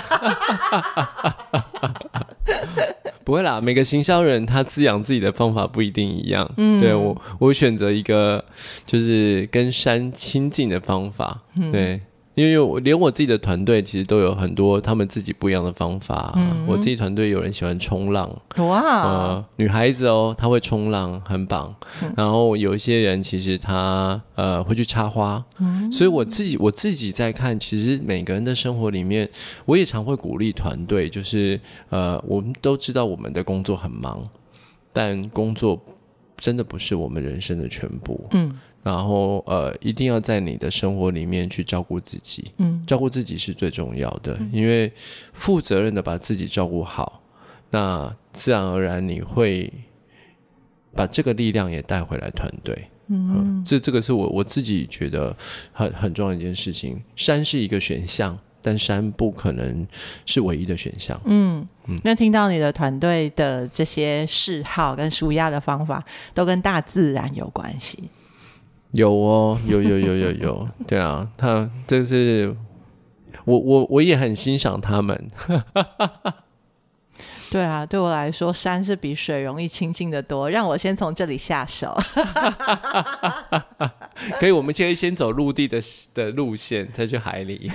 [LAUGHS] 不会啦，每个行销人他滋养自己的方法不一定一样。嗯，对我，我选择一个就是跟山亲近的方法。嗯、对。因为我连我自己的团队其实都有很多他们自己不一样的方法。嗯、我自己团队有人喜欢冲浪，哇，呃，女孩子哦，她会冲浪，很棒。嗯、然后有一些人其实她呃会去插花，嗯、所以我自己我自己在看，其实每个人的生活里面，我也常会鼓励团队，就是呃，我们都知道我们的工作很忙，但工作真的不是我们人生的全部。嗯。然后呃，一定要在你的生活里面去照顾自己，嗯，照顾自己是最重要的，嗯、因为负责任的把自己照顾好，那自然而然你会把这个力量也带回来团队，嗯，嗯，这这个是我我自己觉得很很重要的一件事情。山是一个选项，但山不可能是唯一的选项，嗯。嗯。那听到你的团队的这些嗜好跟舒压的方法，都跟大自然有关系。有哦，有有有有有，[LAUGHS] 对啊，他这是我我我也很欣赏他们。对啊，对我来说，山是比水容易亲近的多。让我先从这里下手。[LAUGHS] 可以，我们现在先走陆地的的路线，再去海里。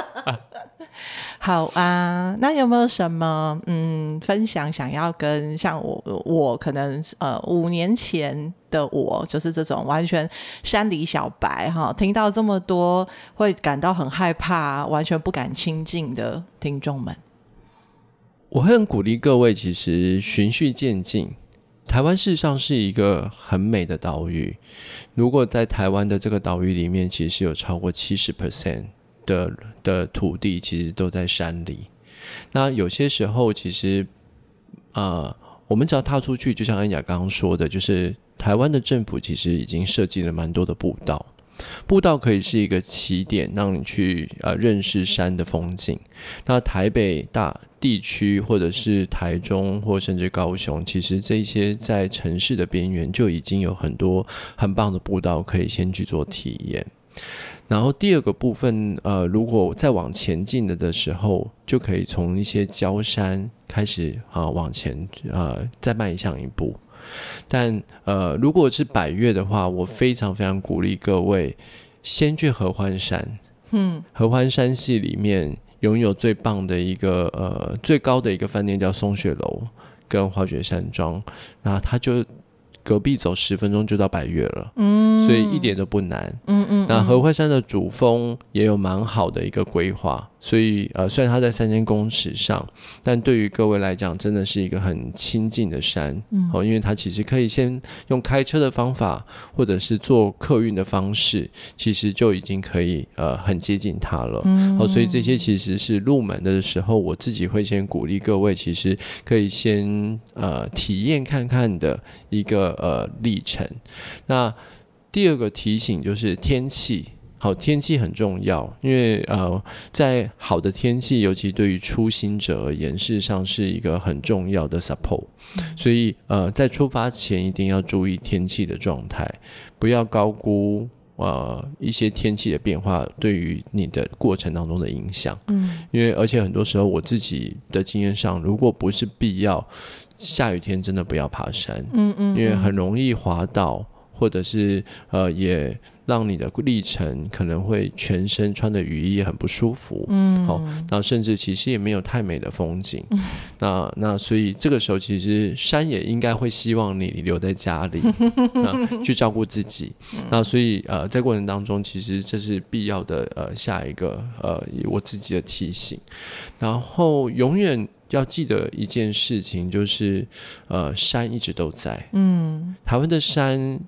[LAUGHS] 好啊，那有没有什么嗯分享想要跟像我我可能呃五年前的我就是这种完全山里小白哈，听到这么多会感到很害怕，完全不敢亲近的听众们，我很鼓励各位，其实循序渐进。台湾事实上是一个很美的岛屿，如果在台湾的这个岛屿里面，其实有超过七十 percent。的的土地其实都在山里，那有些时候其实，呃，我们只要踏出去，就像安雅刚刚说的，就是台湾的政府其实已经设计了蛮多的步道，步道可以是一个起点，让你去呃认识山的风景。那台北大地区，或者是台中，或甚至高雄，其实这些在城市的边缘就已经有很多很棒的步道可以先去做体验。然后第二个部分，呃，如果再往前进的的时候，就可以从一些郊山开始啊、往前呃再迈向一步。但呃，如果是百越的话，我非常非常鼓励各位先去合欢山。嗯，合欢山系里面拥有最棒的一个呃最高的一个饭店叫松雪楼跟滑雪山庄，那它就。隔壁走十分钟就到百越了，嗯，所以一点都不难，嗯嗯。嗯，那合欢山的主峰也有蛮好的一个规划。所以，呃，虽然它在三千公尺上，但对于各位来讲，真的是一个很亲近的山，嗯，哦，因为它其实可以先用开车的方法，或者是坐客运的方式，其实就已经可以，呃，很接近它了，嗯，哦，所以这些其实是入门的时候，我自己会先鼓励各位，其实可以先，呃，体验看看的一个，呃，历程。那第二个提醒就是天气。好，天气很重要，因为呃，在好的天气，尤其对于初心者而言，事实上是一个很重要的 support。所以呃，在出发前一定要注意天气的状态，不要高估呃一些天气的变化对于你的过程当中的影响。嗯，因为而且很多时候我自己的经验上，如果不是必要，下雨天真的不要爬山。嗯嗯，因为很容易滑倒，或者是呃也。让你的历程可能会全身穿的雨衣也很不舒服，嗯，好，那甚至其实也没有太美的风景，[LAUGHS] 嗯、那那所以这个时候其实山也应该会希望你留在家里，[LAUGHS] 那去照顾自己，那所以呃在过程当中其实这是必要的呃下一个呃我自己的提醒，然后永远要记得一件事情，就是呃，山一直都在。嗯，台湾的山，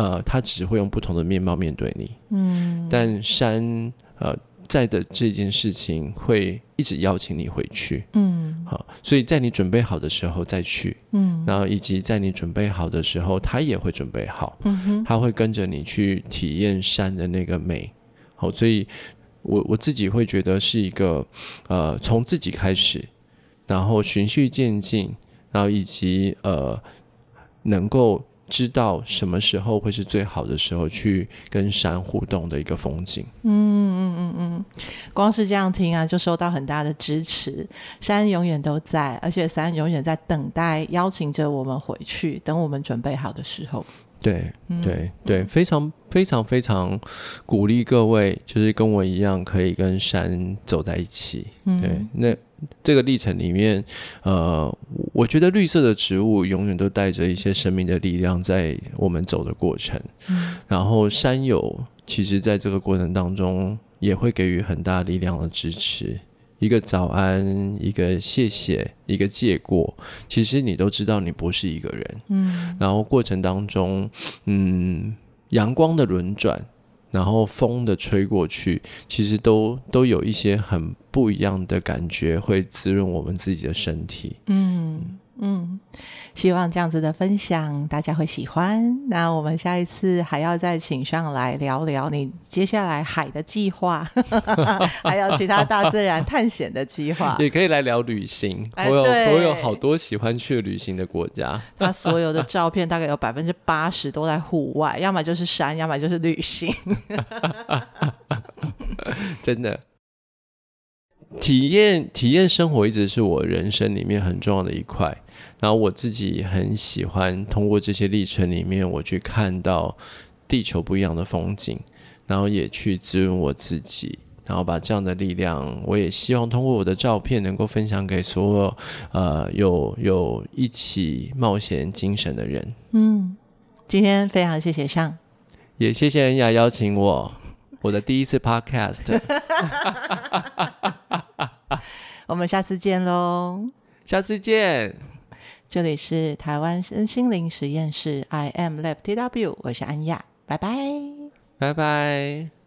呃，他只会用不同的面貌面对你。嗯，但山，呃。在的这件事情会一直邀请你回去，嗯，好，所以在你准备好的时候再去，嗯，然后以及在你准备好的时候，他也会准备好，嗯哼，他会跟着你去体验山的那个美，好，所以我我自己会觉得是一个，呃，从自己开始，然后循序渐进，然后以及呃，能够。知道什么时候会是最好的时候去跟山互动的一个风景。嗯嗯嗯嗯，光是这样听啊，就受到很大的支持。山永远都在，而且山永远在等待，邀请着我们回去，等我们准备好的时候。对对对，非常非常非常鼓励各位，就是跟我一样可以跟山走在一起。对，那这个历程里面，呃，我觉得绿色的植物永远都带着一些生命的力量在我们走的过程。嗯、然后山友其实在这个过程当中也会给予很大力量的支持。一个早安，一个谢谢，一个借过，其实你都知道你不是一个人。嗯，然后过程当中，嗯，阳光的轮转，然后风的吹过去，其实都都有一些很不一样的感觉，会滋润我们自己的身体。嗯。嗯，希望这样子的分享大家会喜欢。那我们下一次还要再请上来聊聊你接下来海的计划，[LAUGHS] 还有其他大自然探险的计划，[LAUGHS] 也可以来聊旅行。哎、我有对我有好多喜欢去旅行的国家。[LAUGHS] 他所有的照片大概有百分之八十都在户外，要么就是山，要么就是旅行。真的。体验体验生活一直是我人生里面很重要的一块，然后我自己很喜欢通过这些历程里面，我去看到地球不一样的风景，然后也去滋润我自己，然后把这样的力量，我也希望通过我的照片能够分享给所有呃有有一起冒险精神的人。嗯，今天非常谢谢上，也谢谢恩雅邀请我。我的第一次 podcast，[LAUGHS] 我们下次见喽！下次见，这里是台湾身心灵实验室，I am Lab TW，我是安雅，拜拜，拜拜。